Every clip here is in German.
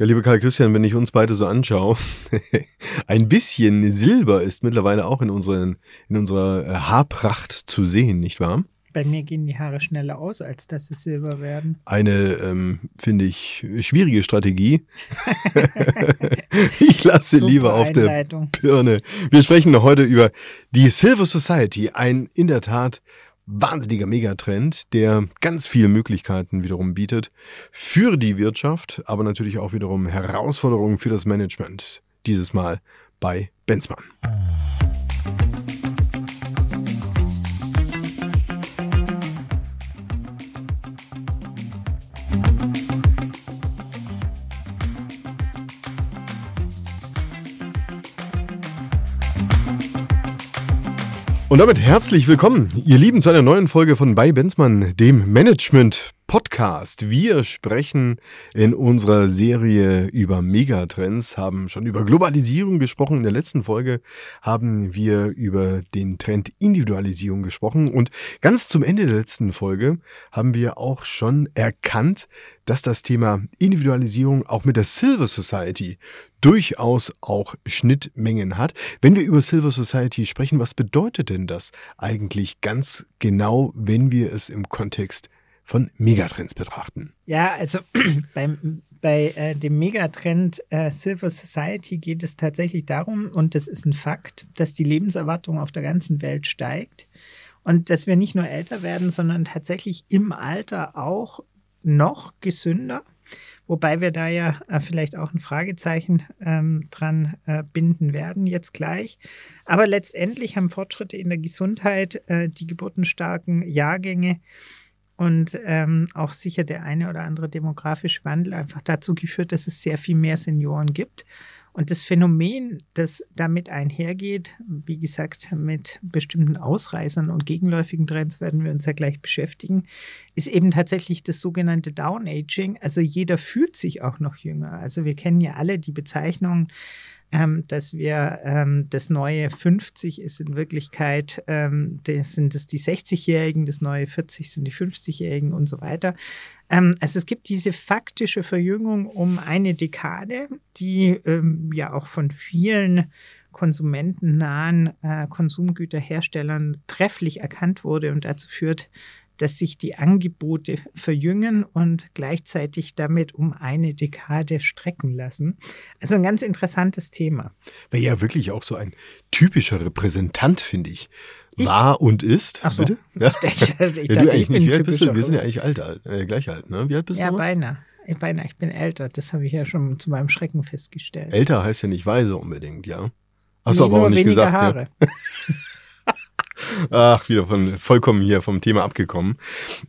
Ja, lieber Karl Christian, wenn ich uns beide so anschaue, ein bisschen Silber ist mittlerweile auch in, unseren, in unserer äh, Haarpracht zu sehen, nicht wahr? Bei mir gehen die Haare schneller aus, als dass sie silber werden. Eine, ähm, finde ich, schwierige Strategie. ich lasse Super lieber auf der Birne. Wir sprechen heute über die Silver Society, ein in der Tat wahnsinniger Megatrend, der ganz viele Möglichkeiten wiederum bietet für die Wirtschaft, aber natürlich auch wiederum Herausforderungen für das Management. Dieses Mal bei Benzmann. Und damit herzlich willkommen, ihr Lieben, zu einer neuen Folge von Bei Benzmann, dem Management Podcast. Wir sprechen in unserer Serie über Megatrends, haben schon über Globalisierung gesprochen. In der letzten Folge haben wir über den Trend Individualisierung gesprochen. Und ganz zum Ende der letzten Folge haben wir auch schon erkannt, dass das Thema Individualisierung auch mit der Silver Society durchaus auch Schnittmengen hat. Wenn wir über Silver Society sprechen, was bedeutet denn das eigentlich ganz genau, wenn wir es im Kontext von Megatrends betrachten. Ja, also beim, bei äh, dem Megatrend äh, Silver Society geht es tatsächlich darum, und das ist ein Fakt, dass die Lebenserwartung auf der ganzen Welt steigt und dass wir nicht nur älter werden, sondern tatsächlich im Alter auch noch gesünder. Wobei wir da ja äh, vielleicht auch ein Fragezeichen ähm, dran äh, binden werden jetzt gleich. Aber letztendlich haben Fortschritte in der Gesundheit, äh, die geburtenstarken Jahrgänge und ähm, auch sicher der eine oder andere demografische Wandel einfach dazu geführt, dass es sehr viel mehr Senioren gibt. Und das Phänomen, das damit einhergeht, wie gesagt, mit bestimmten Ausreißern und gegenläufigen Trends werden wir uns ja gleich beschäftigen, ist eben tatsächlich das sogenannte Down-Aging. Also jeder fühlt sich auch noch jünger. Also wir kennen ja alle die Bezeichnung ähm, dass wir ähm, das neue 50 ist in Wirklichkeit, ähm, das sind es die 60-Jährigen, das neue 40 sind die 50-Jährigen und so weiter. Ähm, also es gibt diese faktische Verjüngung um eine Dekade, die ähm, ja auch von vielen konsumentennahen äh, Konsumgüterherstellern trefflich erkannt wurde und dazu führt, dass sich die Angebote verjüngen und gleichzeitig damit um eine Dekade strecken lassen. Also ein ganz interessantes Thema. Wäre ja wirklich auch so ein typischer Repräsentant, finde ich. ich. War und ist. Ach so. Bitte? Ja. Ich, ich, ich, ja, du eigentlich nicht. Wie alt bist du? Wir sind ja eigentlich alt, äh, gleich alt, ne? Wie alt bist ja, du? Ja, beinahe. Beinahe, ich bin älter. Das habe ich ja schon zu meinem Schrecken festgestellt. Älter heißt ja nicht weise unbedingt, ja. Hast du aber auch nicht gesagt. Haare. Ja. Ach, wieder von vollkommen hier vom Thema abgekommen.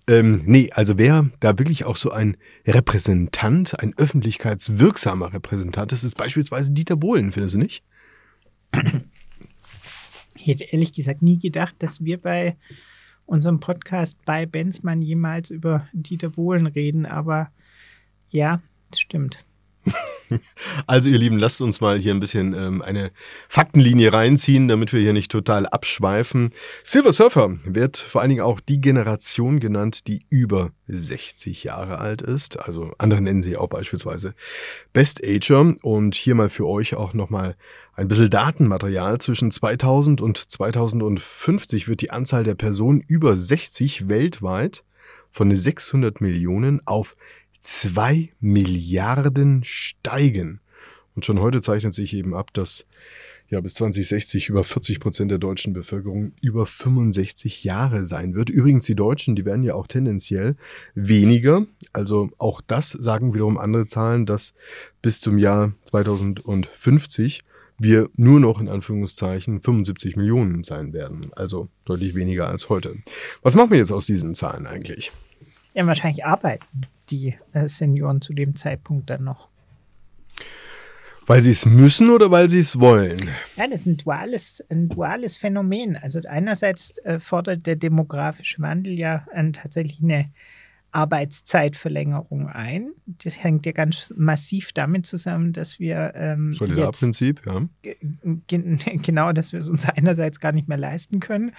Ähm, nee, also wer da wirklich auch so ein Repräsentant, ein öffentlichkeitswirksamer Repräsentant ist, ist beispielsweise Dieter Bohlen, findest du nicht? Ich hätte ehrlich gesagt nie gedacht, dass wir bei unserem Podcast bei Benzmann jemals über Dieter Bohlen reden, aber ja, das stimmt. Also ihr Lieben, lasst uns mal hier ein bisschen ähm, eine Faktenlinie reinziehen, damit wir hier nicht total abschweifen. Silver Surfer wird vor allen Dingen auch die Generation genannt, die über 60 Jahre alt ist. Also andere nennen sie auch beispielsweise Best Ager. Und hier mal für euch auch nochmal ein bisschen Datenmaterial. Zwischen 2000 und 2050 wird die Anzahl der Personen über 60 weltweit von 600 Millionen auf 2 Milliarden steigen. Und schon heute zeichnet sich eben ab, dass ja bis 2060 über 40 Prozent der deutschen Bevölkerung über 65 Jahre sein wird. Übrigens, die Deutschen, die werden ja auch tendenziell weniger. Also auch das sagen wiederum andere Zahlen, dass bis zum Jahr 2050 wir nur noch in Anführungszeichen 75 Millionen sein werden. Also deutlich weniger als heute. Was machen wir jetzt aus diesen Zahlen eigentlich? Ja, wahrscheinlich arbeiten die äh, Senioren zu dem Zeitpunkt dann noch. Weil sie es müssen oder weil sie es wollen? Ja, das ist ein duales, ein duales Phänomen. Also einerseits äh, fordert der demografische Wandel ja äh, tatsächlich eine Arbeitszeitverlängerung ein. Das hängt ja ganz massiv damit zusammen, dass wir ähm, Solidarprinzip, ja. Genau, dass wir es uns einerseits gar nicht mehr leisten können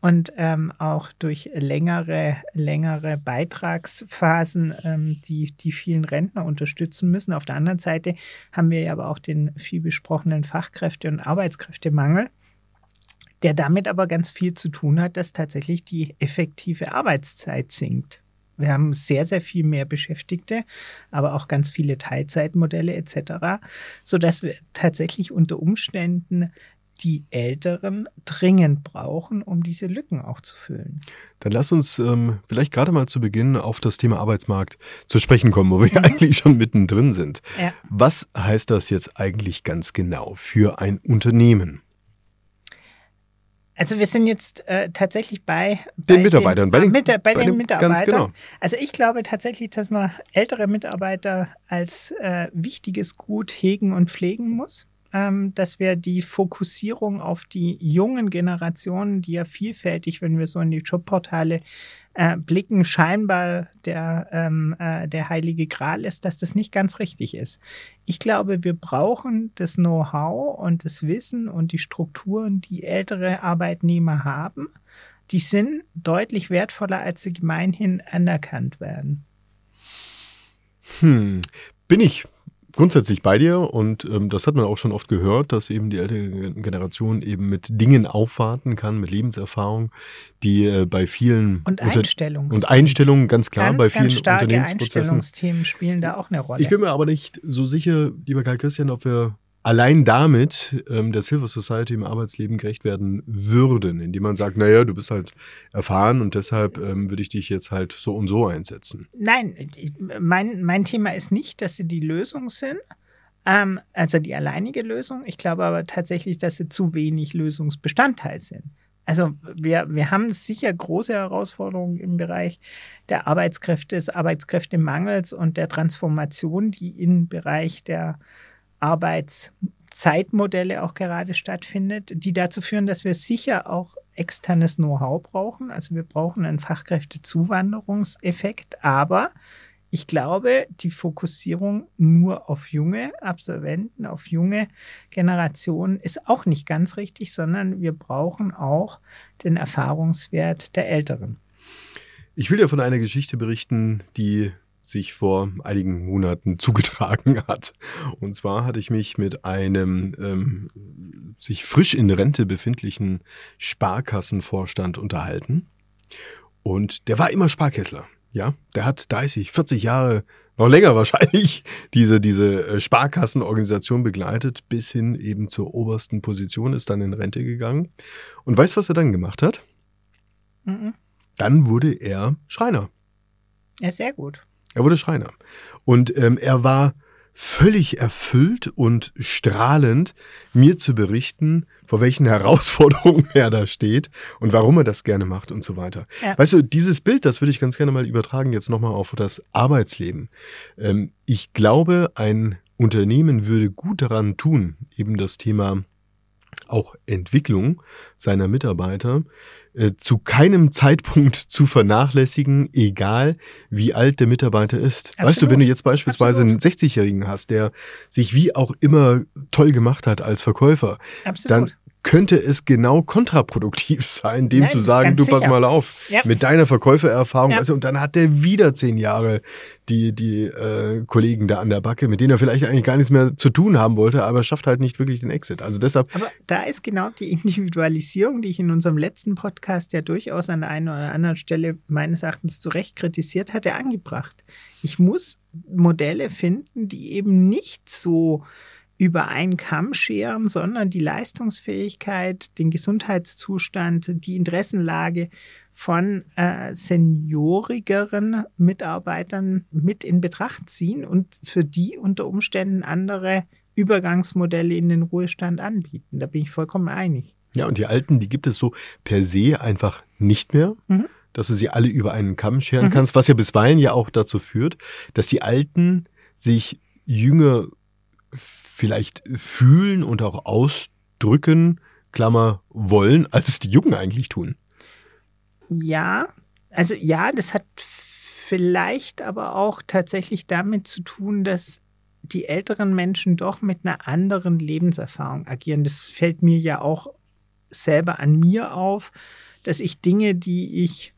und ähm, auch durch längere, längere Beitragsphasen ähm, die, die vielen Rentner unterstützen müssen. Auf der anderen Seite haben wir ja aber auch den viel besprochenen Fachkräfte- und Arbeitskräftemangel der damit aber ganz viel zu tun hat, dass tatsächlich die effektive Arbeitszeit sinkt. Wir haben sehr, sehr viel mehr Beschäftigte, aber auch ganz viele Teilzeitmodelle etc., sodass wir tatsächlich unter Umständen die Älteren dringend brauchen, um diese Lücken auch zu füllen. Dann lass uns ähm, vielleicht gerade mal zu Beginn auf das Thema Arbeitsmarkt zu sprechen kommen, wo wir mhm. eigentlich schon mittendrin sind. Ja. Was heißt das jetzt eigentlich ganz genau für ein Unternehmen? Also wir sind jetzt äh, tatsächlich bei, bei den Mitarbeitern, den, bei, den, bei, bei den dem, Mitarbeitern. Ganz genau. Also ich glaube tatsächlich, dass man ältere Mitarbeiter als äh, wichtiges Gut hegen und pflegen muss. Ähm, dass wir die Fokussierung auf die jungen Generationen, die ja vielfältig, wenn wir so in die Jobportale äh, blicken, scheinbar der, ähm, äh, der heilige Gral ist, dass das nicht ganz richtig ist. Ich glaube, wir brauchen das Know-how und das Wissen und die Strukturen, die ältere Arbeitnehmer haben. Die sind deutlich wertvoller, als sie gemeinhin anerkannt werden. Hm, bin ich grundsätzlich bei dir und ähm, das hat man auch schon oft gehört, dass eben die ältere Generation eben mit Dingen aufwarten kann, mit Lebenserfahrung, die äh, bei vielen und Einstellungen und Einstellungen ganz klar ganz, bei vielen ganz starke Unternehmensprozessen. Einstellungsthemen spielen da auch eine Rolle. Ich bin mir aber nicht so sicher, lieber Karl Christian, ob wir allein damit ähm, der Silver Society im Arbeitsleben gerecht werden würden, indem man sagt, naja, du bist halt erfahren und deshalb ähm, würde ich dich jetzt halt so und so einsetzen. Nein, mein, mein Thema ist nicht, dass sie die Lösung sind, ähm, also die alleinige Lösung. Ich glaube aber tatsächlich, dass sie zu wenig Lösungsbestandteil sind. Also wir, wir haben sicher große Herausforderungen im Bereich der Arbeitskräfte, des Arbeitskräftemangels und der Transformation, die im Bereich der Arbeitszeitmodelle auch gerade stattfindet, die dazu führen, dass wir sicher auch externes Know-how brauchen. Also wir brauchen einen Fachkräftezuwanderungseffekt, aber ich glaube, die Fokussierung nur auf junge Absolventen, auf junge Generationen ist auch nicht ganz richtig, sondern wir brauchen auch den Erfahrungswert der Älteren. Ich will dir von einer Geschichte berichten, die sich vor einigen Monaten zugetragen hat. Und zwar hatte ich mich mit einem ähm, sich frisch in Rente befindlichen Sparkassenvorstand unterhalten. Und der war immer Sparkessler. Ja, der hat 30, 40 Jahre, noch länger wahrscheinlich, diese, diese äh, Sparkassenorganisation begleitet, bis hin eben zur obersten Position, ist dann in Rente gegangen. Und weißt, was er dann gemacht hat? Mhm. Dann wurde er Schreiner. Ja, sehr gut. Er wurde Schreiner. Und ähm, er war völlig erfüllt und strahlend, mir zu berichten, vor welchen Herausforderungen er da steht und warum er das gerne macht und so weiter. Ja. Weißt du, dieses Bild, das würde ich ganz gerne mal übertragen, jetzt nochmal auf das Arbeitsleben. Ähm, ich glaube, ein Unternehmen würde gut daran tun, eben das Thema auch Entwicklung seiner Mitarbeiter äh, zu keinem Zeitpunkt zu vernachlässigen, egal wie alt der Mitarbeiter ist. Absolut. Weißt du, wenn du jetzt beispielsweise Absolut. einen 60-Jährigen hast, der sich wie auch immer toll gemacht hat als Verkäufer, Absolut. dann könnte es genau kontraproduktiv sein, dem Nein, zu sagen, du pass mal auf, ja. mit deiner Verkäufererfahrung, ja. also, und dann hat der wieder zehn Jahre die, die äh, Kollegen da an der Backe, mit denen er vielleicht eigentlich gar nichts mehr zu tun haben wollte, aber schafft halt nicht wirklich den Exit. Also deshalb. Aber da ist genau die Individualisierung, die ich in unserem letzten Podcast ja durchaus an der einen oder anderen Stelle meines Erachtens zu Recht kritisiert hatte, angebracht. Ich muss Modelle finden, die eben nicht so über einen Kamm scheren, sondern die Leistungsfähigkeit, den Gesundheitszustand, die Interessenlage von äh, seniorigeren Mitarbeitern mit in Betracht ziehen und für die unter Umständen andere Übergangsmodelle in den Ruhestand anbieten. Da bin ich vollkommen einig. Ja, und die alten, die gibt es so per se einfach nicht mehr. Mhm. Dass du sie alle über einen Kamm scheren mhm. kannst, was ja bisweilen ja auch dazu führt, dass die Alten sich jünger vielleicht fühlen und auch ausdrücken, Klammer, wollen, als es die Jungen eigentlich tun. Ja, also ja, das hat vielleicht aber auch tatsächlich damit zu tun, dass die älteren Menschen doch mit einer anderen Lebenserfahrung agieren. Das fällt mir ja auch selber an mir auf, dass ich Dinge, die ich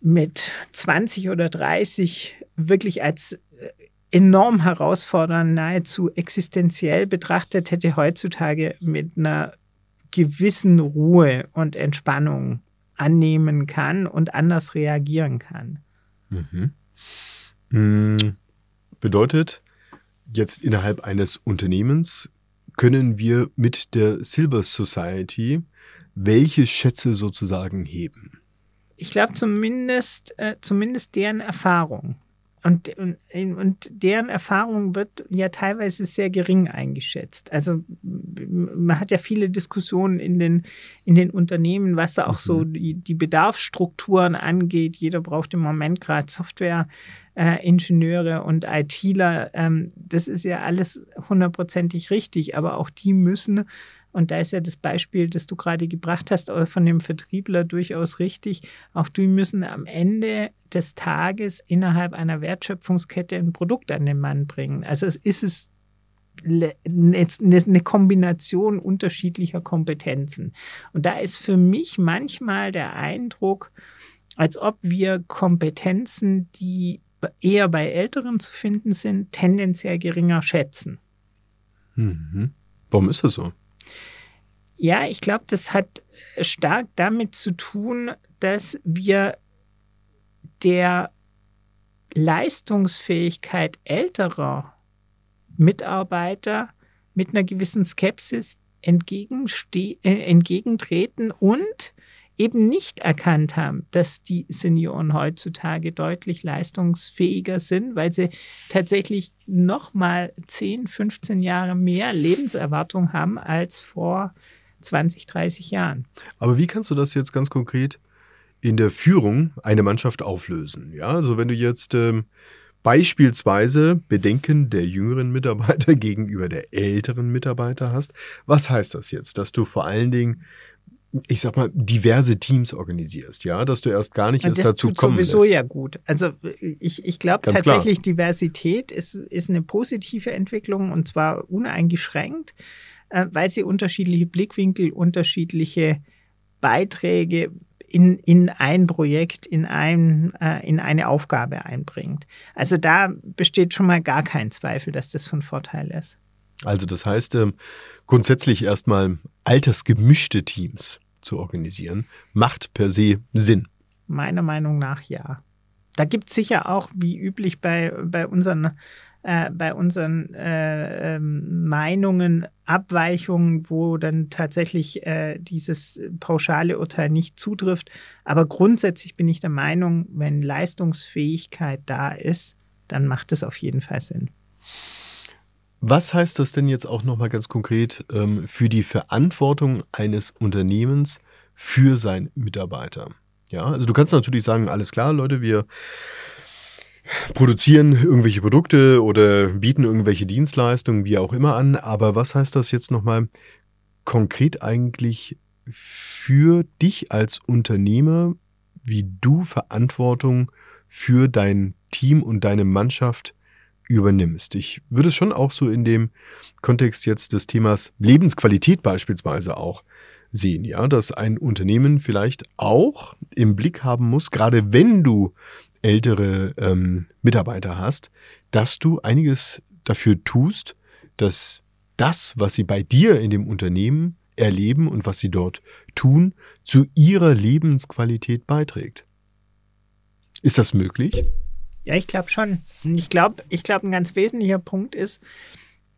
mit 20 oder 30 wirklich als äh, enorm herausfordernd, nahezu existenziell betrachtet hätte, heutzutage mit einer gewissen Ruhe und Entspannung annehmen kann und anders reagieren kann. Mhm. Mhm. Bedeutet, jetzt innerhalb eines Unternehmens können wir mit der Silver Society welche Schätze sozusagen heben? Ich glaube zumindest, äh, zumindest deren Erfahrung. Und, und, und deren Erfahrung wird ja teilweise sehr gering eingeschätzt. Also man hat ja viele Diskussionen in den, in den Unternehmen, was auch mhm. so die, die Bedarfsstrukturen angeht. Jeder braucht im Moment gerade Softwareingenieure äh, und ITler. Ähm, das ist ja alles hundertprozentig richtig, aber auch die müssen und da ist ja das Beispiel, das du gerade gebracht hast, von dem Vertriebler durchaus richtig. Auch die müssen am Ende des Tages innerhalb einer Wertschöpfungskette ein Produkt an den Mann bringen. Also es ist es eine Kombination unterschiedlicher Kompetenzen. Und da ist für mich manchmal der Eindruck, als ob wir Kompetenzen, die eher bei Älteren zu finden sind, tendenziell geringer schätzen. Mhm. Warum ist das so? Ja, ich glaube, das hat stark damit zu tun, dass wir der Leistungsfähigkeit älterer Mitarbeiter mit einer gewissen Skepsis entgegenste äh, entgegentreten und eben nicht erkannt haben, dass die Senioren heutzutage deutlich leistungsfähiger sind, weil sie tatsächlich noch mal 10, 15 Jahre mehr Lebenserwartung haben als vor 20, 30 Jahren. Aber wie kannst du das jetzt ganz konkret in der Führung eine Mannschaft auflösen? Ja, also wenn du jetzt ähm, beispielsweise Bedenken der jüngeren Mitarbeiter gegenüber der älteren Mitarbeiter hast, was heißt das jetzt? Dass du vor allen Dingen ich sag mal, diverse Teams organisierst, ja, dass du erst gar nicht erst dazu tut kommen sowieso lässt. ja gut. Also ich, ich glaube tatsächlich, klar. Diversität ist, ist eine positive Entwicklung und zwar uneingeschränkt, äh, weil sie unterschiedliche Blickwinkel, unterschiedliche Beiträge in, in ein Projekt, in, ein, äh, in eine Aufgabe einbringt. Also da besteht schon mal gar kein Zweifel, dass das von Vorteil ist. Also das heißt, ähm, grundsätzlich erstmal altersgemischte Teams zu organisieren, macht per se Sinn. Meiner Meinung nach ja. Da gibt es sicher auch, wie üblich bei, bei unseren, äh, bei unseren äh, ähm, Meinungen, Abweichungen, wo dann tatsächlich äh, dieses pauschale Urteil nicht zutrifft. Aber grundsätzlich bin ich der Meinung, wenn Leistungsfähigkeit da ist, dann macht es auf jeden Fall Sinn. Was heißt das denn jetzt auch nochmal ganz konkret ähm, für die Verantwortung eines Unternehmens für seinen Mitarbeiter? Ja, also du kannst natürlich sagen, alles klar, Leute, wir produzieren irgendwelche Produkte oder bieten irgendwelche Dienstleistungen, wie auch immer an. Aber was heißt das jetzt nochmal konkret eigentlich für dich als Unternehmer, wie du Verantwortung für dein Team und deine Mannschaft übernimmst. Ich würde es schon auch so in dem Kontext jetzt des Themas Lebensqualität beispielsweise auch sehen, ja, dass ein Unternehmen vielleicht auch im Blick haben muss, gerade wenn du ältere ähm, Mitarbeiter hast, dass du einiges dafür tust, dass das, was sie bei dir in dem Unternehmen erleben und was sie dort tun, zu ihrer Lebensqualität beiträgt. Ist das möglich? Ja, ich glaube schon. Ich glaube, ich glaube, ein ganz wesentlicher Punkt ist,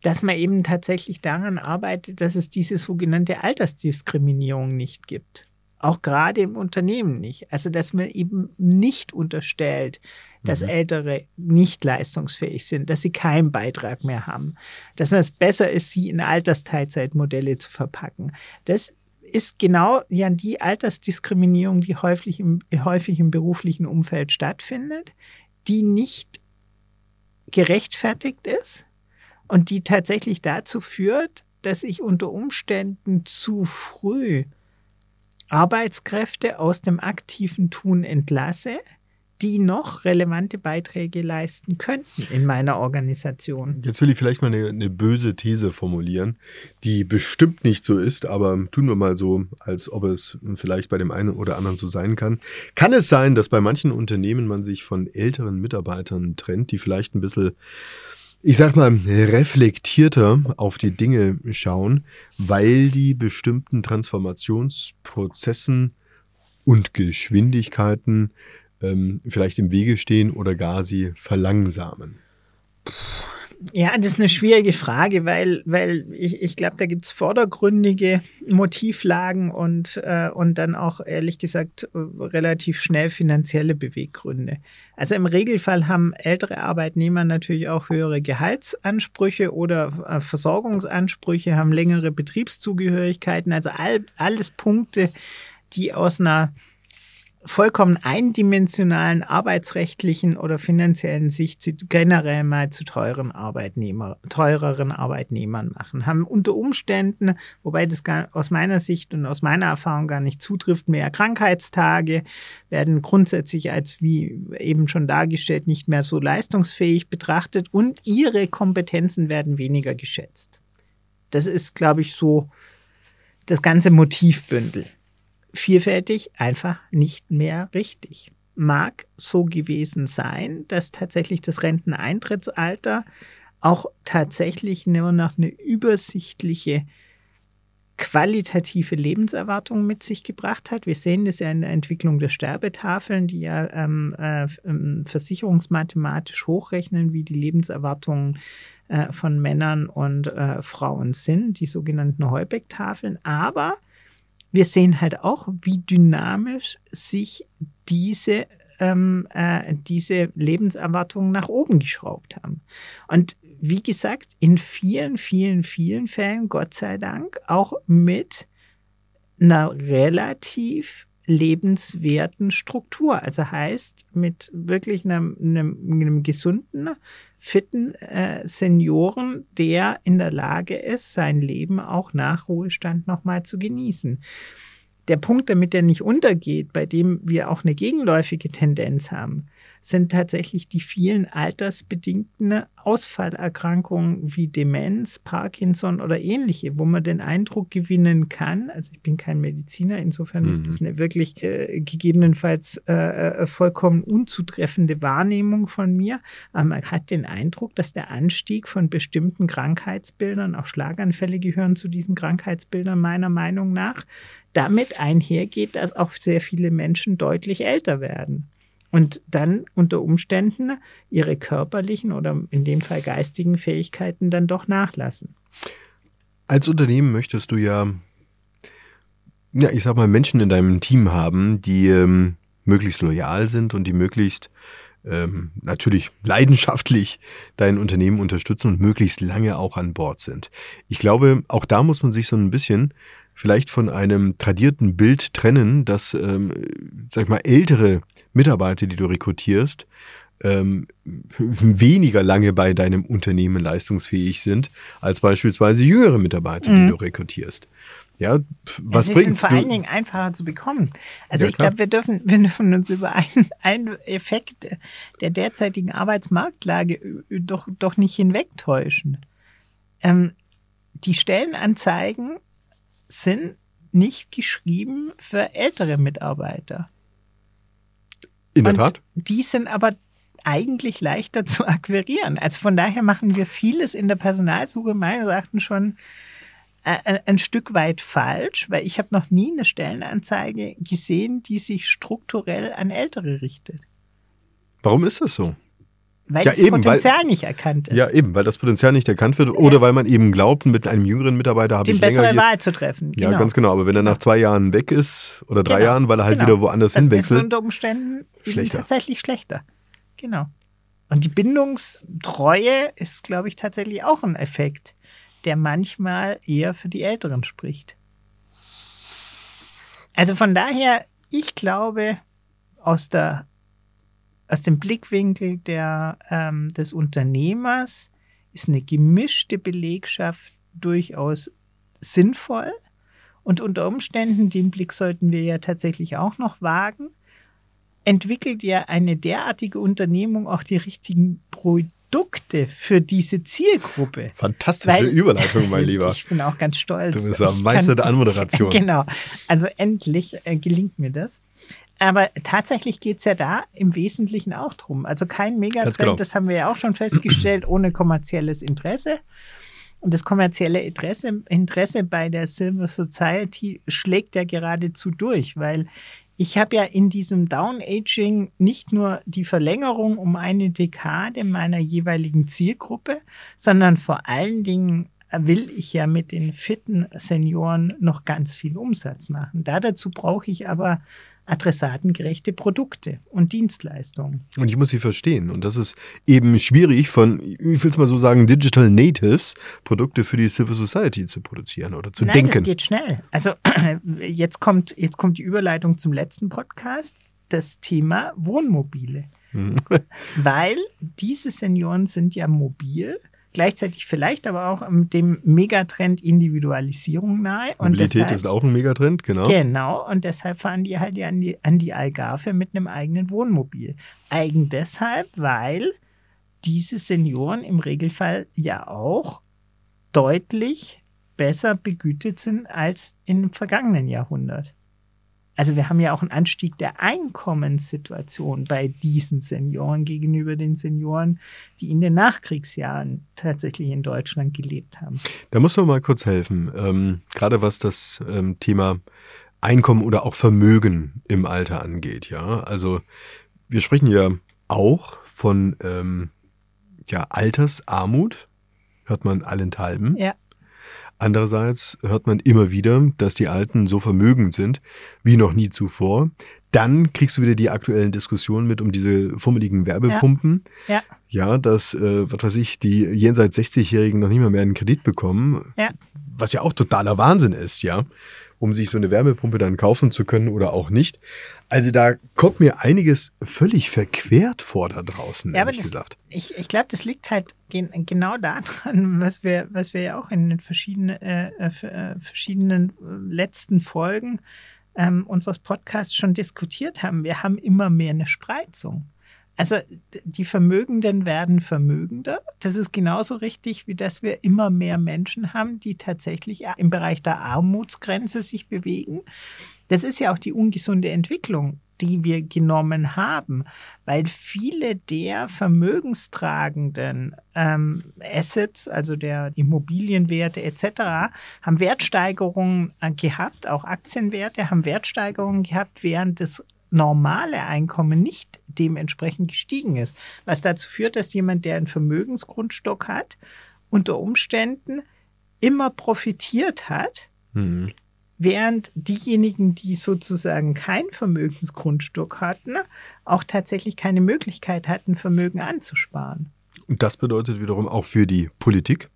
dass man eben tatsächlich daran arbeitet, dass es diese sogenannte Altersdiskriminierung nicht gibt. Auch gerade im Unternehmen nicht. Also, dass man eben nicht unterstellt, dass mhm. Ältere nicht leistungsfähig sind, dass sie keinen Beitrag mehr haben, dass man es besser ist, sie in Altersteilzeitmodelle zu verpacken. Das ist genau ja die Altersdiskriminierung, die häufig im, häufig im beruflichen Umfeld stattfindet, die nicht gerechtfertigt ist und die tatsächlich dazu führt, dass ich unter Umständen zu früh Arbeitskräfte aus dem aktiven Tun entlasse, die noch relevante Beiträge leisten könnten in meiner Organisation. Jetzt will ich vielleicht mal eine, eine, böse These formulieren, die bestimmt nicht so ist, aber tun wir mal so, als ob es vielleicht bei dem einen oder anderen so sein kann. Kann es sein, dass bei manchen Unternehmen man sich von älteren Mitarbeitern trennt, die vielleicht ein bisschen ich sag mal, reflektierter auf die Dinge schauen, weil die bestimmten Transformationsprozessen und Geschwindigkeiten ähm, vielleicht im Wege stehen oder gar sie verlangsamen? Ja, das ist eine schwierige Frage, weil, weil ich, ich glaube, da gibt es vordergründige Motivlagen und, äh, und dann auch, ehrlich gesagt, relativ schnell finanzielle Beweggründe. Also im Regelfall haben ältere Arbeitnehmer natürlich auch höhere Gehaltsansprüche oder äh, Versorgungsansprüche, haben längere Betriebszugehörigkeiten, also all, alles Punkte, die aus einer vollkommen eindimensionalen arbeitsrechtlichen oder finanziellen Sicht generell mal zu teuren Arbeitnehmer, teureren Arbeitnehmern machen. Haben unter Umständen, wobei das gar, aus meiner Sicht und aus meiner Erfahrung gar nicht zutrifft, mehr Krankheitstage, werden grundsätzlich als, wie eben schon dargestellt, nicht mehr so leistungsfähig betrachtet und ihre Kompetenzen werden weniger geschätzt. Das ist, glaube ich, so das ganze Motivbündel vielfältig einfach nicht mehr richtig. Mag so gewesen sein, dass tatsächlich das Renteneintrittsalter auch tatsächlich nur noch eine übersichtliche qualitative Lebenserwartung mit sich gebracht hat. Wir sehen das ja in der Entwicklung der Sterbetafeln, die ja ähm, äh, ähm, versicherungsmathematisch hochrechnen, wie die Lebenserwartungen äh, von Männern und äh, Frauen sind, die sogenannten Heubeck-Tafeln. Aber wir sehen halt auch, wie dynamisch sich diese, ähm, äh, diese Lebenserwartungen nach oben geschraubt haben. Und wie gesagt, in vielen, vielen, vielen Fällen, Gott sei Dank, auch mit einer relativ lebenswerten Struktur. Also heißt mit wirklich einem, einem, einem gesunden, fitten äh, Senioren, der in der Lage ist, sein Leben auch nach Ruhestand nochmal zu genießen. Der Punkt, damit er nicht untergeht, bei dem wir auch eine gegenläufige Tendenz haben, sind tatsächlich die vielen altersbedingten Ausfallerkrankungen wie Demenz, Parkinson oder ähnliche, wo man den Eindruck gewinnen kann, also ich bin kein Mediziner, insofern mhm. ist das eine wirklich äh, gegebenenfalls äh, äh, vollkommen unzutreffende Wahrnehmung von mir, aber man hat den Eindruck, dass der Anstieg von bestimmten Krankheitsbildern, auch Schlaganfälle gehören zu diesen Krankheitsbildern meiner Meinung nach, damit einhergeht, dass auch sehr viele Menschen deutlich älter werden und dann unter Umständen ihre körperlichen oder in dem Fall geistigen Fähigkeiten dann doch nachlassen. Als Unternehmen möchtest du ja, ja, ich sag mal, Menschen in deinem Team haben, die ähm, möglichst loyal sind und die möglichst ähm, natürlich leidenschaftlich dein Unternehmen unterstützen und möglichst lange auch an Bord sind. Ich glaube, auch da muss man sich so ein bisschen vielleicht von einem tradierten Bild trennen, dass, ähm, sag ich mal, ältere Mitarbeiter, die du rekrutierst, ähm, weniger lange bei deinem Unternehmen leistungsfähig sind, als beispielsweise jüngere Mitarbeiter, mhm. die du rekrutierst. Ja, was es bringt vor allen Dingen einfacher zu bekommen. Also ja, ich glaube, wir dürfen, wir dürfen uns über einen, einen Effekt der derzeitigen Arbeitsmarktlage doch, doch nicht hinwegtäuschen. Ähm, die Stellenanzeigen sind nicht geschrieben für ältere Mitarbeiter. In der Tat. Die sind aber eigentlich leichter zu akquirieren. Also von daher machen wir vieles in der Personalsuche meines Erachtens schon ein, ein Stück weit falsch, weil ich habe noch nie eine Stellenanzeige gesehen, die sich strukturell an Ältere richtet. Warum ist das so? Weil ja, das eben, Potenzial weil, nicht erkannt ist. Ja, eben, weil das Potenzial nicht erkannt wird oder weil man eben glaubt, mit einem jüngeren Mitarbeiter habe ich bessere länger Wahl zu treffen. Genau. Ja, ganz genau. Aber wenn er nach zwei Jahren weg ist oder drei genau. Jahren, weil er halt genau. wieder woanders Dann hinwechselt. Ist unter Umständen schlechter. tatsächlich schlechter. Genau. Und die Bindungstreue ist, glaube ich, tatsächlich auch ein Effekt, der manchmal eher für die Älteren spricht. Also von daher, ich glaube, aus der aus dem Blickwinkel der, ähm, des Unternehmers ist eine gemischte Belegschaft durchaus sinnvoll. Und unter Umständen, den Blick sollten wir ja tatsächlich auch noch wagen, entwickelt ja eine derartige Unternehmung auch die richtigen Produkte für diese Zielgruppe. Fantastische Weil, Überleitung, mein Lieber. Ich bin auch ganz stolz. Du bist am Meister der Anmoderation. Genau. Also endlich äh, gelingt mir das. Aber tatsächlich geht es ja da im Wesentlichen auch drum. Also kein Megatrend, genau. das haben wir ja auch schon festgestellt, ohne kommerzielles Interesse. Und das kommerzielle Interesse, Interesse bei der Silver Society schlägt ja geradezu durch, weil ich habe ja in diesem Down-Aging nicht nur die Verlängerung um eine Dekade meiner jeweiligen Zielgruppe, sondern vor allen Dingen will ich ja mit den fitten Senioren noch ganz viel Umsatz machen. Da dazu brauche ich aber adressatengerechte Produkte und Dienstleistungen. Und ich muss sie verstehen. Und das ist eben schwierig von, ich will es mal so sagen, Digital Natives Produkte für die Civil Society zu produzieren oder zu Nein, denken. Das geht schnell. Also jetzt kommt, jetzt kommt die Überleitung zum letzten Podcast, das Thema Wohnmobile. Mhm. Weil diese Senioren sind ja mobil gleichzeitig vielleicht aber auch dem Megatrend Individualisierung nahe. Und Mobilität deshalb, ist auch ein Megatrend, genau. Genau, und deshalb fahren die halt an die, an die Algarve mit einem eigenen Wohnmobil. Eigen deshalb, weil diese Senioren im Regelfall ja auch deutlich besser begütet sind als im vergangenen Jahrhundert. Also wir haben ja auch einen Anstieg der Einkommenssituation bei diesen Senioren gegenüber den Senioren, die in den Nachkriegsjahren tatsächlich in Deutschland gelebt haben. Da muss man mal kurz helfen, ähm, gerade was das ähm, Thema Einkommen oder auch Vermögen im Alter angeht. Ja, also wir sprechen ja auch von ähm, ja, Altersarmut, hört man allenthalben. Ja. Andererseits hört man immer wieder, dass die Alten so vermögend sind wie noch nie zuvor. Dann kriegst du wieder die aktuellen Diskussionen mit um diese fummeligen Werbepumpen. Ja. ja. Ja, dass, äh, was weiß ich, die jenseits 60-Jährigen noch nicht mal mehr einen Kredit bekommen. Ja. Was ja auch totaler Wahnsinn ist, ja um sich so eine Wärmepumpe dann kaufen zu können oder auch nicht. Also da kommt mir einiges völlig verquert vor da draußen, ja, ehrlich das, gesagt. Ich, ich glaube, das liegt halt gen genau daran, was wir, was wir ja auch in den verschiedenen, äh, äh, verschiedenen äh, letzten Folgen ähm, unseres Podcasts schon diskutiert haben. Wir haben immer mehr eine Spreizung. Also die Vermögenden werden vermögender. Das ist genauso richtig, wie dass wir immer mehr Menschen haben, die tatsächlich im Bereich der Armutsgrenze sich bewegen. Das ist ja auch die ungesunde Entwicklung, die wir genommen haben, weil viele der vermögenstragenden ähm, Assets, also der Immobilienwerte etc., haben Wertsteigerungen äh, gehabt, auch Aktienwerte haben Wertsteigerungen gehabt, während das normale Einkommen nicht dementsprechend gestiegen ist. Was dazu führt, dass jemand, der einen Vermögensgrundstock hat, unter Umständen immer profitiert hat, mhm. während diejenigen, die sozusagen keinen Vermögensgrundstock hatten, auch tatsächlich keine Möglichkeit hatten, Vermögen anzusparen. Und das bedeutet wiederum auch für die Politik,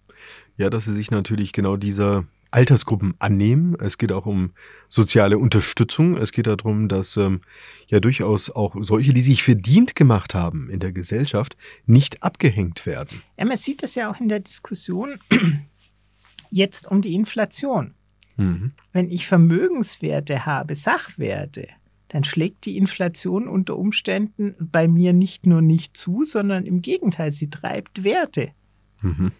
ja, dass sie sich natürlich genau dieser Altersgruppen annehmen. Es geht auch um soziale Unterstützung. Es geht darum, dass ähm, ja durchaus auch solche, die sich verdient gemacht haben in der Gesellschaft, nicht abgehängt werden. Ja, man sieht das ja auch in der Diskussion jetzt um die Inflation. Mhm. Wenn ich Vermögenswerte habe, Sachwerte, dann schlägt die Inflation unter Umständen bei mir nicht nur nicht zu, sondern im Gegenteil, sie treibt Werte. Mhm.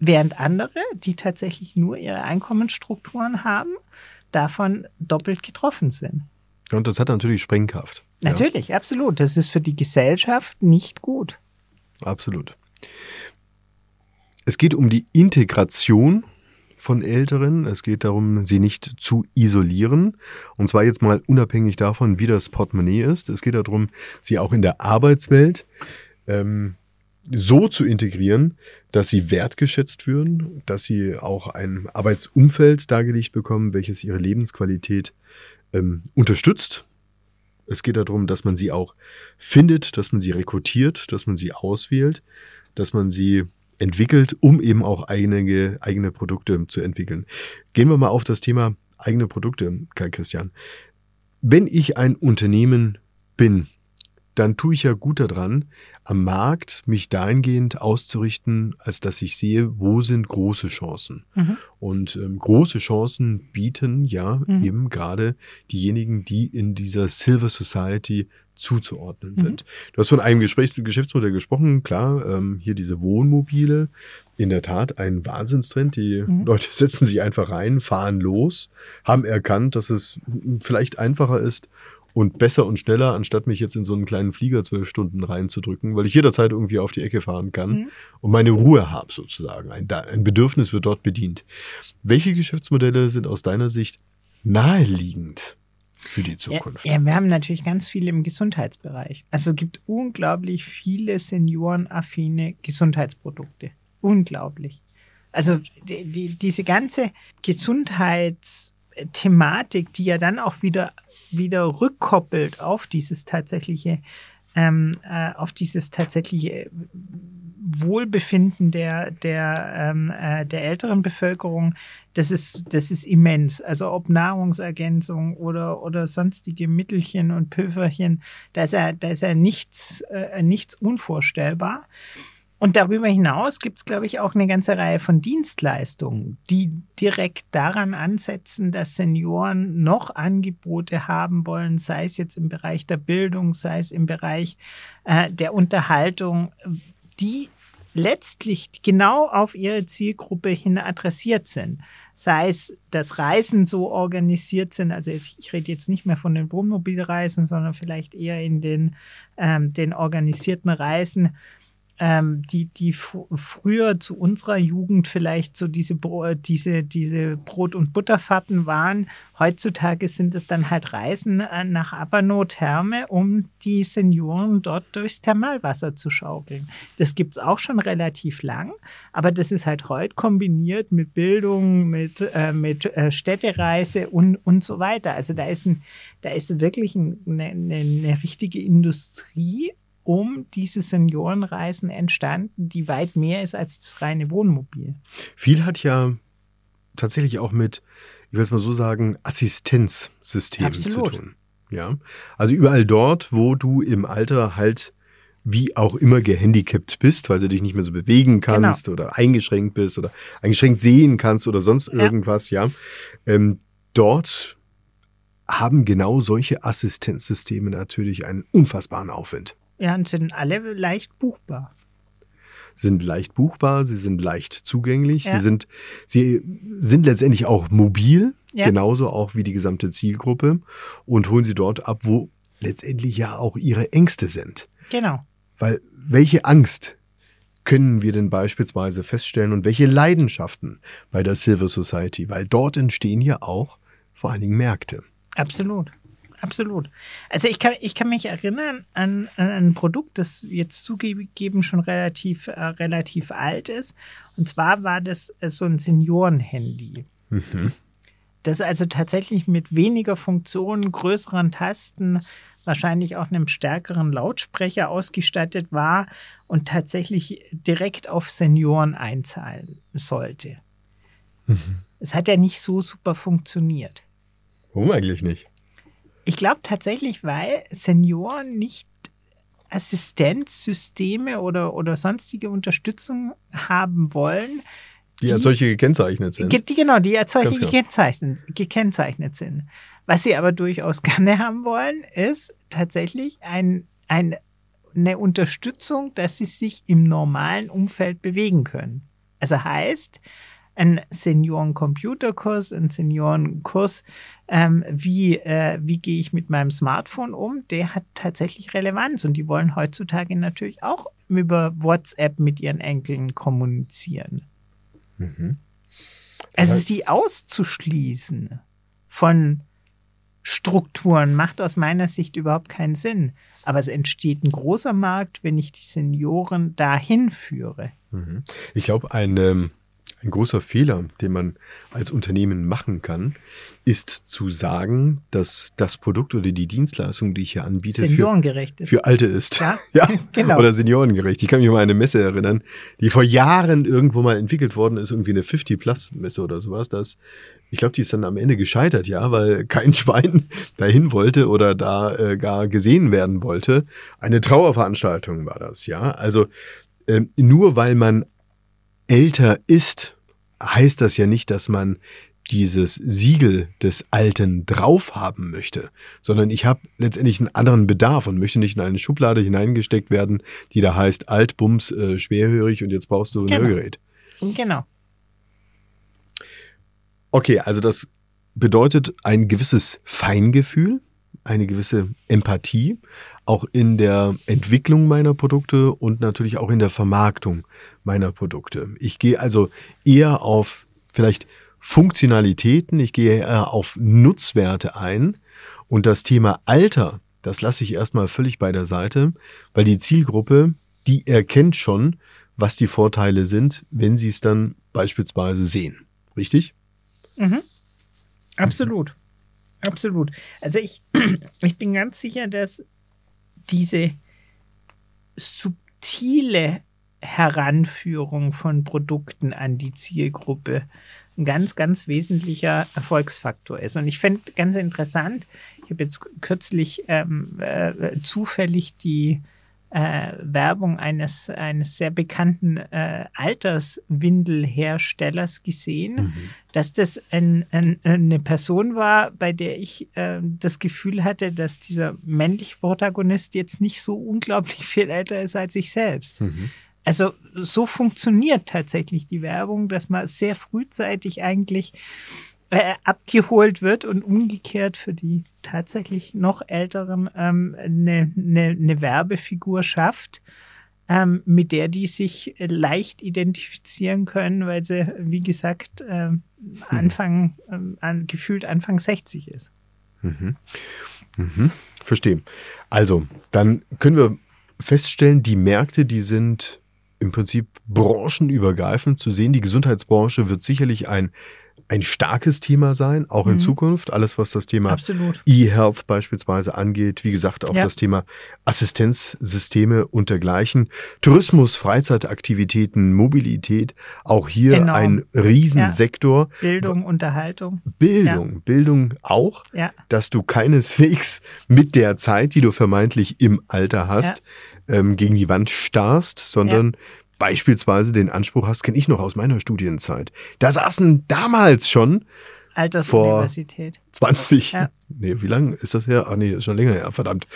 Während andere, die tatsächlich nur ihre Einkommensstrukturen haben, davon doppelt getroffen sind. Und das hat natürlich Sprengkraft. Natürlich, ja. absolut. Das ist für die Gesellschaft nicht gut. Absolut. Es geht um die Integration von Älteren. Es geht darum, sie nicht zu isolieren. Und zwar jetzt mal unabhängig davon, wie das Portemonnaie ist. Es geht darum, sie auch in der Arbeitswelt ähm, so zu integrieren, dass sie wertgeschätzt würden, dass sie auch ein Arbeitsumfeld dargelegt bekommen, welches ihre Lebensqualität ähm, unterstützt. Es geht darum, dass man sie auch findet, dass man sie rekrutiert, dass man sie auswählt, dass man sie entwickelt, um eben auch eigene, eigene Produkte zu entwickeln. Gehen wir mal auf das Thema eigene Produkte, Kai Christian. Wenn ich ein Unternehmen bin, dann tue ich ja gut daran, am Markt mich dahingehend auszurichten, als dass ich sehe, wo sind große Chancen. Mhm. Und ähm, große Chancen bieten ja mhm. eben gerade diejenigen, die in dieser Silver Society zuzuordnen mhm. sind. Du hast von einem Gesprächs Geschäftsmodell gesprochen, klar, ähm, hier diese Wohnmobile, in der Tat ein Wahnsinnstrend. Die mhm. Leute setzen sich einfach rein, fahren los, haben erkannt, dass es vielleicht einfacher ist und besser und schneller, anstatt mich jetzt in so einen kleinen Flieger zwölf Stunden reinzudrücken, weil ich jederzeit irgendwie auf die Ecke fahren kann mhm. und meine Ruhe habe sozusagen. Ein, ein Bedürfnis wird dort bedient. Welche Geschäftsmodelle sind aus deiner Sicht naheliegend? für die Zukunft. Ja, ja, wir haben natürlich ganz viele im Gesundheitsbereich. Also es gibt unglaublich viele seniorenaffine Gesundheitsprodukte. Unglaublich. Also die, die, diese ganze Gesundheitsthematik, die ja dann auch wieder, wieder rückkoppelt auf dieses tatsächliche, ähm, äh, auf dieses tatsächliche Wohlbefinden der, der, ähm, äh, der älteren Bevölkerung, das ist, das ist immens. Also ob Nahrungsergänzung oder, oder sonstige Mittelchen und Pülverchen, da ist ja, da ist ja nichts, äh, nichts unvorstellbar. Und darüber hinaus gibt es, glaube ich, auch eine ganze Reihe von Dienstleistungen, die direkt daran ansetzen, dass Senioren noch Angebote haben wollen, sei es jetzt im Bereich der Bildung, sei es im Bereich äh, der Unterhaltung, die letztlich genau auf ihre Zielgruppe hin adressiert sind. Sei es, dass Reisen so organisiert sind, also jetzt, ich rede jetzt nicht mehr von den Wohnmobilreisen, sondern vielleicht eher in den, ähm, den organisierten Reisen, ähm, die, die früher zu unserer Jugend vielleicht so diese, diese, diese Brot- und Butterfahrten waren. Heutzutage sind es dann halt Reisen äh, nach Abano-Therme, um die Senioren dort durchs Thermalwasser zu schaukeln. Das gibt es auch schon relativ lang, aber das ist halt heute kombiniert mit Bildung, mit, äh, mit äh, Städtereise und, und so weiter. Also da ist, ein, da ist wirklich ein, eine, eine richtige Industrie um diese Seniorenreisen entstanden, die weit mehr ist als das reine Wohnmobil. Viel hat ja tatsächlich auch mit, ich will es mal so sagen, Assistenzsystemen Absolut. zu tun. Ja, also überall dort, wo du im Alter halt wie auch immer gehandicapt bist, weil du dich nicht mehr so bewegen kannst genau. oder eingeschränkt bist oder eingeschränkt sehen kannst oder sonst irgendwas, ja. ja. Ähm, dort haben genau solche Assistenzsysteme natürlich einen unfassbaren Aufwind. Ja, und sind alle leicht buchbar. Sind leicht buchbar, sie sind leicht zugänglich, ja. sie sind, sie sind letztendlich auch mobil, ja. genauso auch wie die gesamte Zielgruppe und holen sie dort ab, wo letztendlich ja auch ihre Ängste sind. Genau. Weil welche Angst können wir denn beispielsweise feststellen und welche Leidenschaften bei der Silver Society? Weil dort entstehen ja auch vor allen Dingen Märkte. Absolut absolut. Also ich kann, ich kann mich erinnern an, an ein Produkt, das jetzt zugegeben schon relativ, äh, relativ alt ist. Und zwar war das äh, so ein Seniorenhandy. Mhm. Das also tatsächlich mit weniger Funktionen, größeren Tasten, wahrscheinlich auch einem stärkeren Lautsprecher ausgestattet war und tatsächlich direkt auf Senioren einzahlen sollte. Mhm. Es hat ja nicht so super funktioniert. Warum eigentlich nicht? Ich glaube tatsächlich, weil Senioren nicht Assistenzsysteme oder, oder sonstige Unterstützung haben wollen. Die als solche gekennzeichnet sind. Die, genau, die als solche genau. gekennzeichnet, gekennzeichnet sind. Was sie aber durchaus gerne haben wollen, ist tatsächlich ein, ein, eine Unterstützung, dass sie sich im normalen Umfeld bewegen können. Also heißt, ein Senioren-Computerkurs, ein Seniorenkurs, ähm, wie, äh, wie gehe ich mit meinem Smartphone um, der hat tatsächlich Relevanz. Und die wollen heutzutage natürlich auch über WhatsApp mit ihren Enkeln kommunizieren. Mhm. Also sie auszuschließen von Strukturen macht aus meiner Sicht überhaupt keinen Sinn. Aber es entsteht ein großer Markt, wenn ich die Senioren dahin führe. Mhm. Ich glaube, ein, ähm, ein großer Fehler, den man als Unternehmen machen kann, ist zu sagen, dass das Produkt oder die Dienstleistung, die ich hier anbiete, seniorengerecht für, ist. für Alte ist. Ja, ja genau. Oder seniorengerecht. Ich kann mich mal an eine Messe erinnern, die vor Jahren irgendwo mal entwickelt worden ist, irgendwie eine 50-Plus-Messe oder sowas. Das, ich glaube, die ist dann am Ende gescheitert, ja, weil kein Schwein dahin wollte oder da äh, gar gesehen werden wollte. Eine Trauerveranstaltung war das, ja. Also äh, nur weil man älter ist, heißt das ja nicht, dass man dieses Siegel des Alten drauf haben möchte, sondern ich habe letztendlich einen anderen Bedarf und möchte nicht in eine Schublade hineingesteckt werden, die da heißt Altbums, äh, schwerhörig und jetzt brauchst du ein genau. Hörgerät. Genau. Okay, also das bedeutet ein gewisses Feingefühl, eine gewisse Empathie, auch in der Entwicklung meiner Produkte und natürlich auch in der Vermarktung meiner Produkte. Ich gehe also eher auf vielleicht Funktionalitäten, ich gehe eher auf Nutzwerte ein und das Thema Alter, das lasse ich erstmal völlig bei der Seite, weil die Zielgruppe, die erkennt schon, was die Vorteile sind, wenn sie es dann beispielsweise sehen. Richtig? Mhm. Absolut. Absolut. Also ich, ich bin ganz sicher, dass diese subtile Heranführung von Produkten an die Zielgruppe ein ganz, ganz wesentlicher Erfolgsfaktor ist. Und ich finde ganz interessant, ich habe jetzt kürzlich ähm, äh, zufällig die äh, Werbung eines, eines sehr bekannten äh, Alterswindelherstellers gesehen, mhm. dass das ein, ein, eine Person war, bei der ich äh, das Gefühl hatte, dass dieser männliche Protagonist jetzt nicht so unglaublich viel älter ist als ich selbst. Mhm. Also so funktioniert tatsächlich die Werbung, dass man sehr frühzeitig eigentlich äh, abgeholt wird und umgekehrt für die tatsächlich noch älteren ähm, eine, eine, eine Werbefigur schafft, ähm, mit der die sich leicht identifizieren können, weil sie, wie gesagt, ähm, Anfang, ähm, an, gefühlt Anfang 60 ist. Mhm. Mhm. Verstehe. Also, dann können wir feststellen, die Märkte, die sind im Prinzip branchenübergreifend zu sehen. Die Gesundheitsbranche wird sicherlich ein ein starkes Thema sein, auch in mhm. Zukunft. Alles, was das Thema E-Health beispielsweise angeht. Wie gesagt, auch ja. das Thema Assistenzsysteme und dergleichen. Tourismus, Freizeitaktivitäten, Mobilität. Auch hier Enorm. ein Riesensektor. Ja. Bildung, Unterhaltung. Bildung, ja. Bildung auch. Dass du keineswegs mit der Zeit, die du vermeintlich im Alter hast, ähm, gegen die Wand starrst, sondern ja. beispielsweise den Anspruch hast, kenne ich noch aus meiner Studienzeit. Da saßen damals schon Altersuniversität. 20. Ja. Nee, wie lange ist das her? Ah, nee, ist schon länger her, verdammt.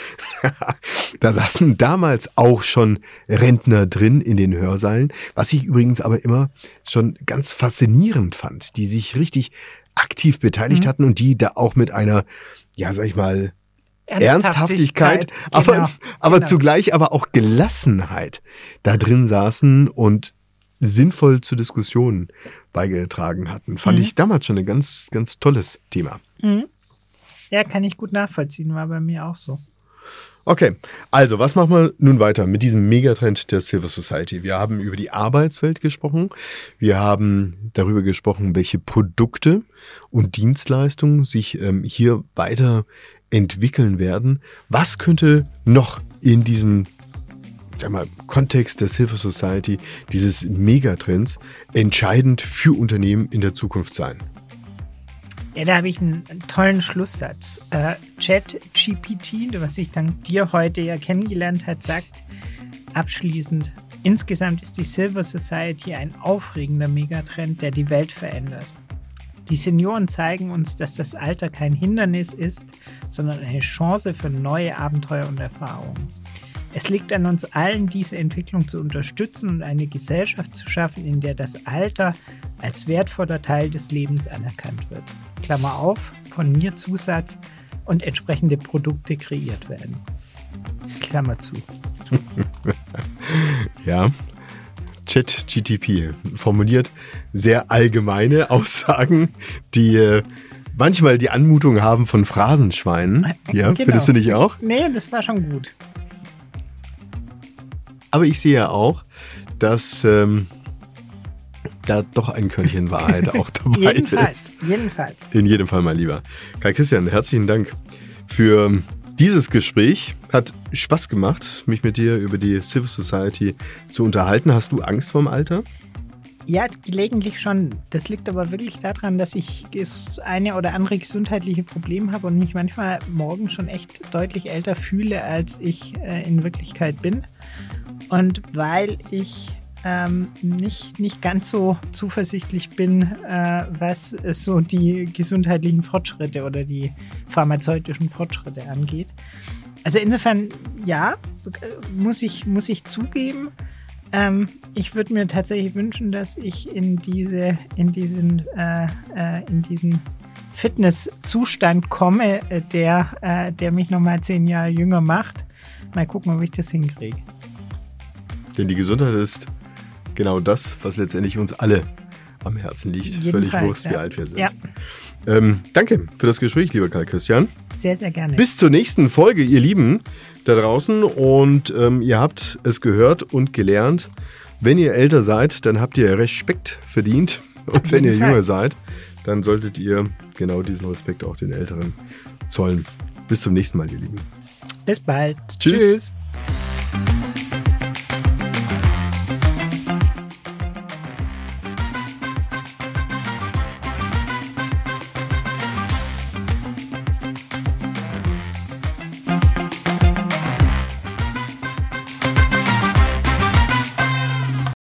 da saßen damals auch schon Rentner drin in den Hörsaalen, was ich übrigens aber immer schon ganz faszinierend fand, die sich richtig aktiv beteiligt mhm. hatten und die da auch mit einer, ja, sag ich mal, Ernsthaftigkeit, Ernsthaftigkeit aber, genau, aber genau. zugleich aber auch Gelassenheit da drin saßen und sinnvoll zu Diskussionen beigetragen hatten. Fand mhm. ich damals schon ein ganz, ganz tolles Thema. Mhm. Ja, kann ich gut nachvollziehen, war bei mir auch so. Okay, also was machen wir nun weiter mit diesem Megatrend der Silver Society? Wir haben über die Arbeitswelt gesprochen, wir haben darüber gesprochen, welche Produkte und Dienstleistungen sich ähm, hier weiter entwickeln werden. Was könnte noch in diesem sag mal, Kontext der Silver Society, dieses Megatrends, entscheidend für Unternehmen in der Zukunft sein? Ja, da habe ich einen, tollen Schlusssatz. Äh, Chat GPT, was ich dann dir heute ja kennengelernt hat, sagt abschließend, insgesamt ist die Silver Society ein aufregender Megatrend, der die Welt verändert. Die Senioren zeigen uns, dass das Alter kein Hindernis ist, sondern eine Chance für neue Abenteuer und Erfahrungen. Es liegt an uns allen, diese Entwicklung zu unterstützen und eine Gesellschaft zu schaffen, in der das Alter als wertvoller Teil des Lebens anerkannt wird. Klammer auf, von mir Zusatz und entsprechende Produkte kreiert werden. Klammer zu. ja, ChatGTP formuliert sehr allgemeine Aussagen, die äh, manchmal die Anmutung haben von Phrasenschweinen. Ja, genau. findest du nicht auch? Nee, das war schon gut. Aber ich sehe auch, dass ähm, da doch ein Körnchen Wahrheit auch dabei jedenfalls, ist. Jedenfalls. In jedem Fall, mein Lieber. Kai Christian, herzlichen Dank für dieses Gespräch. Hat Spaß gemacht, mich mit dir über die Civil Society zu unterhalten. Hast du Angst vorm Alter? Ja, gelegentlich schon. Das liegt aber wirklich daran, dass ich das eine oder andere gesundheitliche Problem habe und mich manchmal morgen schon echt deutlich älter fühle, als ich äh, in Wirklichkeit bin. Und weil ich ähm, nicht, nicht ganz so zuversichtlich bin, äh, was so die gesundheitlichen Fortschritte oder die pharmazeutischen Fortschritte angeht. Also insofern, ja, muss ich, muss ich zugeben. Ähm, ich würde mir tatsächlich wünschen, dass ich in diese, in diesen, äh, äh, in diesen Fitnesszustand komme, äh, der, äh, der mich nochmal zehn Jahre jünger macht. Mal gucken, ob ich das hinkriege. Denn die Gesundheit ist genau das, was letztendlich uns alle am Herzen liegt. Völlig wurscht, ja. wie alt wir sind. Ja. Ähm, danke für das Gespräch, lieber Karl Christian. Sehr, sehr gerne. Bis zur nächsten Folge, ihr Lieben da draußen. Und ähm, ihr habt es gehört und gelernt. Wenn ihr älter seid, dann habt ihr Respekt verdient. Und wenn ihr Fall. jünger seid, dann solltet ihr genau diesen Respekt auch den Älteren zollen. Bis zum nächsten Mal, ihr Lieben. Bis bald. Tschüss. Tschüss.